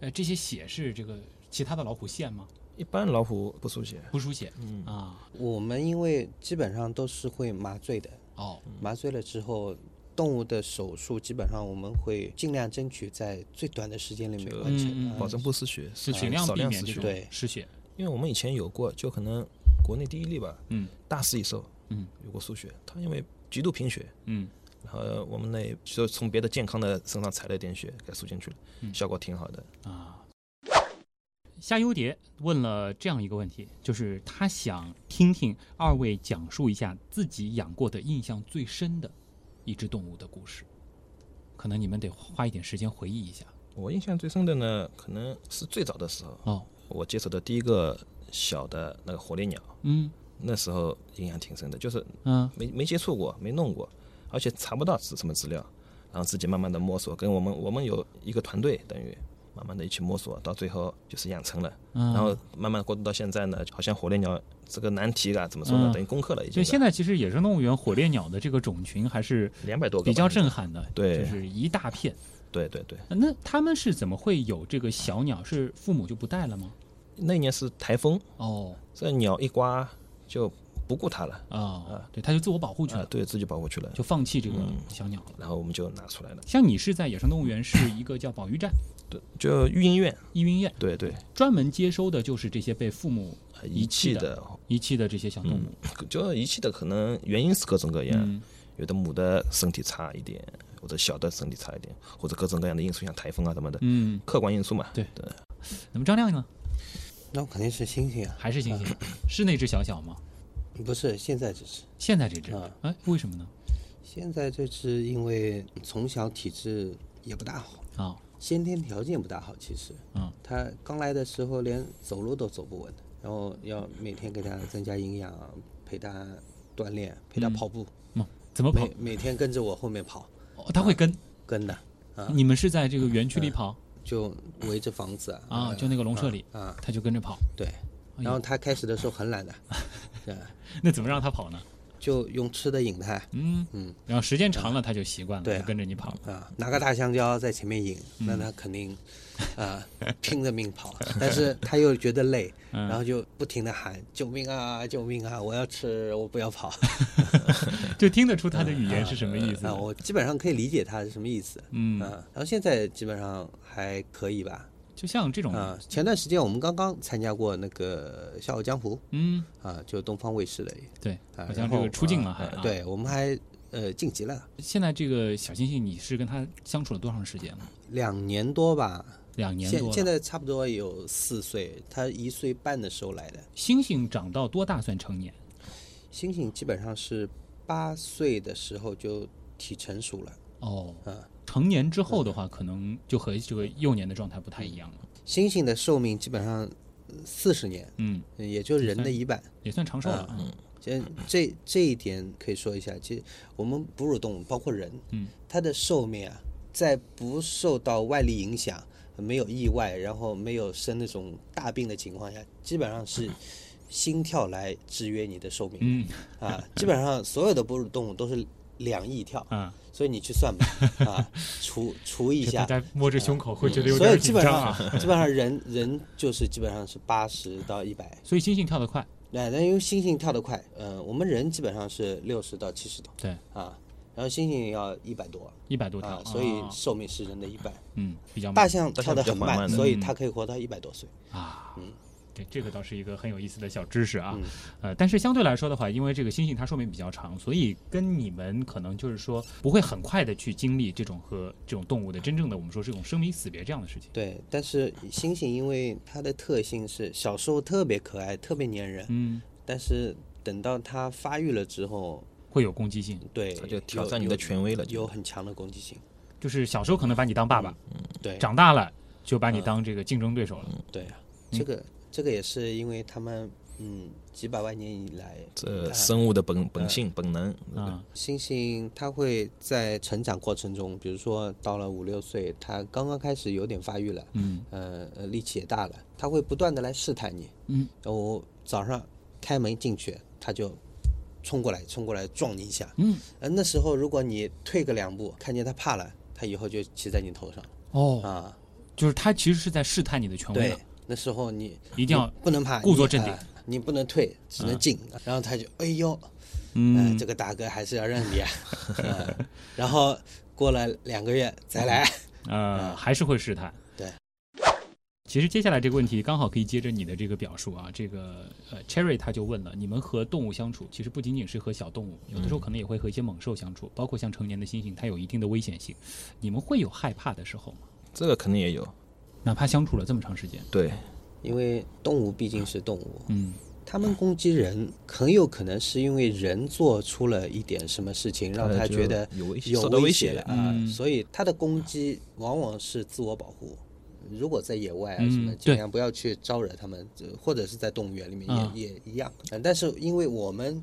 呃，这些血是这个其他的老虎献吗？一般老虎不输血，不输血，嗯。啊，我们因为基本上都是会麻醉的，哦，麻醉了之后，动物的手术基本上我们会尽量争取在最短的时间里面完成，嗯嗯保证不失血，是啊尽量避少量失血。免这种失血。因为我们以前有过，就可能国内第一例吧，嗯，大势一兽，嗯，有过输血，他因为极度贫血，嗯，然后我们那就从别的健康的身上采了一点血给输进去了，嗯效果挺好的。啊。夏优蝶问了这样一个问题，就是他想听听二位讲述一下自己养过的印象最深的一只动物的故事。可能你们得花一点时间回忆一下。我印象最深的呢，可能是最早的时候，哦，我接触的第一个小的那个火烈鸟，嗯，那时候印象挺深的，就是嗯没没接触过，没弄过，而且查不到是什么资料，然后自己慢慢的摸索，跟我们我们有一个团队，等于慢慢的一起摸索，到最后就是养成了，嗯然后慢慢过渡到现在呢，好像火烈鸟这个难题啊，怎么说呢，嗯等于攻克了已经就。现在其实野生动物园火烈鸟的这个种群还是 200多个比较震撼的，对就是一大片。对对对，那他们是怎么会有这个小鸟？是父母就不带了吗？那一年是台风，哦，这鸟一刮就不顾它了。啊，对，它就自我保护去了，对自己保护去了，就放弃这个嗯。小鸟了。然后我们就拿出来了，像你是在野生动物园是一个叫保育站，对，就育婴院，育婴院，对对，专门接收的就是这些被父母遗弃的。的遗弃的这些小动物。嗯就遗弃的可能原因是各种各样，嗯。有的母的身体差一点，或者小的身体差一点，或者各种各样的因素，像台风啊什么的，嗯，客观因素嘛。对。对。那么张亮呢？那肯定是猩猩啊，还是猩猩？是那只小小吗？不是，现在这只。现在这只啊，哎，为什么呢？现在这只因为从小体质也不大好啊，先天条件不大好，其实，嗯，它刚来的时候连走路都走不稳，然后要每天给它增加营养，陪它锻炼，陪它嗯跑步，嗯，怎么跑？每每天跟着我后面跑，哦，它会跟跟的，啊，你们是在这个园区里嗯跑就围着房子啊，啊？就那个笼舍里啊，它就跟着跑。对，然后它开始的时候很懒的，对，那怎么让它跑呢？就用吃的引它，嗯嗯，然后时间长了，它就习惯了，就跟着你跑。啊，拿个大香蕉在前面引，嗯那他肯定啊 拼着命跑，但是他又觉得累，嗯然后就不停的喊救命啊救命啊，我要吃，我不要跑。就听得出它的语言是什么意思啊，我基本上可以理解他是什么意思。嗯啊，然后现在基本上还可以吧。就像这种啊，前段时间我们刚刚参加过那个《笑傲江湖》，嗯，啊，就东方卫视的，对，啊，好像这个出镜了还对我们还呃晋级了，现在这个小星星，你是跟他相处了多长时间了？两年多吧。两年多现现在差不多有四岁，他一岁半的时候来的。星星长到多大算成年？星星基本上是八岁的时候就体成熟了。哦，嗯，成年之后的话，可能就和这个幼年的状态不太一样了。猩猩的寿命基本上四十年，嗯，也就人的一半，也算长寿了。嗯，这这这一点可以说一下。其实我们哺乳动物，包括人，嗯，它的寿命啊，在不受到外力影响、没有意外，然后没有生那种大病的情况下，基本上是 心跳来制约你的寿命。嗯，啊，基本上所有的哺乳动物都是两亿跳。嗯。所以你去算吧，啊，除除一下，大家摸着胸口会觉得有点紧张啊。基本上人人就是基本上是八十到一百，所以猩猩跳得快。对，那因为猩猩跳得快，呃，我们人基本上是六十到七十多。对啊，然后猩猩要一百多，一百多跳，啊，所以寿命是人的一半。嗯，比较大象跳得很慢，所以它可以活到一百多岁啊。嗯。对，这个倒是一个很有意思的小知识啊，呃，但是相对来说的话，因为这个猩猩它寿命比较长，所以跟你们可能就是说不会很快的去经历这种和这种动物的真正的我们说这种生离死别这样的事情。对，但是猩猩因为它的特性是小时候特别可爱，特别粘人，嗯，但是等到它发育了之后，会有攻击性，对，它就挑战你的权威了，有很强的攻击性。就是小时候可能把你当爸爸，嗯，对，长大了就把你当这个竞争对手了。对啊，这个。这个也是因为他们，嗯，几百万年以来，这生物的本本性本能啊。猩猩它会在成长过程中，比如说到了五六岁，它刚刚开始有点发育了，嗯，呃呃，力气也大了，它会不断的来试探你，嗯，我早上开门进去，它就冲过来，冲过来撞你一下，嗯，呃，那时候如果你退个两步，看见它怕了，它以后就骑在你头上，哦，啊，就是它其实是在试探你的权威。那时候你一定要不能怕，故作镇定，你不能退，只能进。然后他就哎呦，嗯，这个大哥还是要认你啊。然后过了两个月再来，呃，还是会试探。对。其实接下来这个问题刚好可以接着你的这个表述啊，这个呃，Cherry 他就问了，你们和动物相处，其实不仅仅是和小动物，有的时候可能也会和一些猛兽相处，包括像成年的猩猩，它有一定的危险性，你们会有害怕的时候吗？这个肯定也有。哪怕相处了这么长时间，对，因为动物毕竟是动物，嗯，他们攻击人很有可能是因为人做出了一点什么事情，让他觉得有威胁，有威胁了。啊，所以他的攻击往往是自我保护。如果在野外啊什么，尽量不要去招惹他们，或者是在动物园里面也也一样。但是因为我们。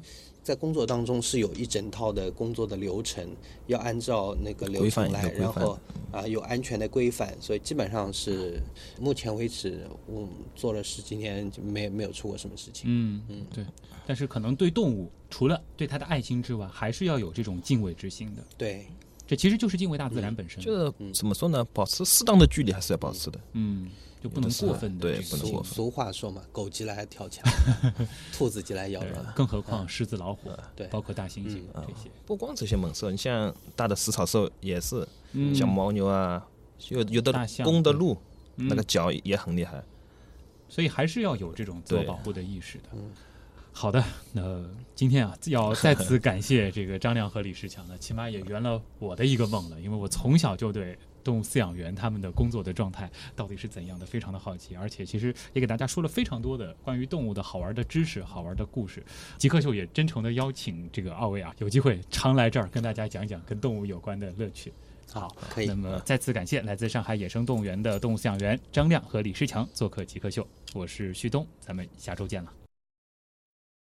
在工作当中是有一整套的工作的流程，要按照那个流程来，然后啊有安全的规范，所以基本上是目前为止我做了十几年就没没有出过什么事情。嗯嗯，对。但是可能对动物，除了对它的爱心之外，还是要有这种敬畏之心的。对，这其实就是敬畏大自然本身。就是怎么说呢？保持适当的距离还是要保持的。嗯。就不能过分的，对，不能过分。俗话说嘛，狗急了还跳墙，兔子急了咬人，更何况狮子、老虎，对，包括大猩猩这些。不光这些猛兽，你像大的食草兽也是，像牦牛啊，有有的公的鹿，那个脚也很厉害。所以还是要有这种自我保护的意识的。好的，那今天啊，要 再次感谢这个张亮和李世强呢，起码也圆了我的一个梦了，因为我从小就对。动物饲养员他们的工作的状态到底是怎样的？非常的好奇，而且其实也给大家说了非常多的关于动物的好玩的知识、好玩的故事。极客秀也真诚的邀请这个二位啊，有机会常来这儿跟大家讲讲跟动物有关的乐趣。好，可以。那么再次感谢来自上海野生动物园的动物饲养员张亮和李世强做客极客秀。我是旭东，咱们下周见了。